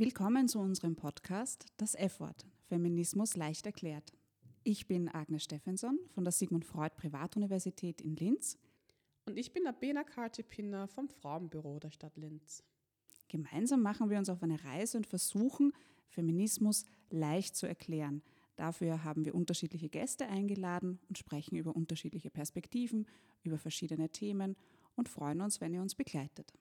Willkommen zu unserem Podcast Das F-Wort, Feminismus leicht erklärt. Ich bin Agnes Steffenson von der Sigmund Freud Privatuniversität in Linz. Und ich bin Abena Kartipinner vom Frauenbüro der Stadt Linz. Gemeinsam machen wir uns auf eine Reise und versuchen, Feminismus leicht zu erklären. Dafür haben wir unterschiedliche Gäste eingeladen und sprechen über unterschiedliche Perspektiven, über verschiedene Themen und freuen uns, wenn ihr uns begleitet.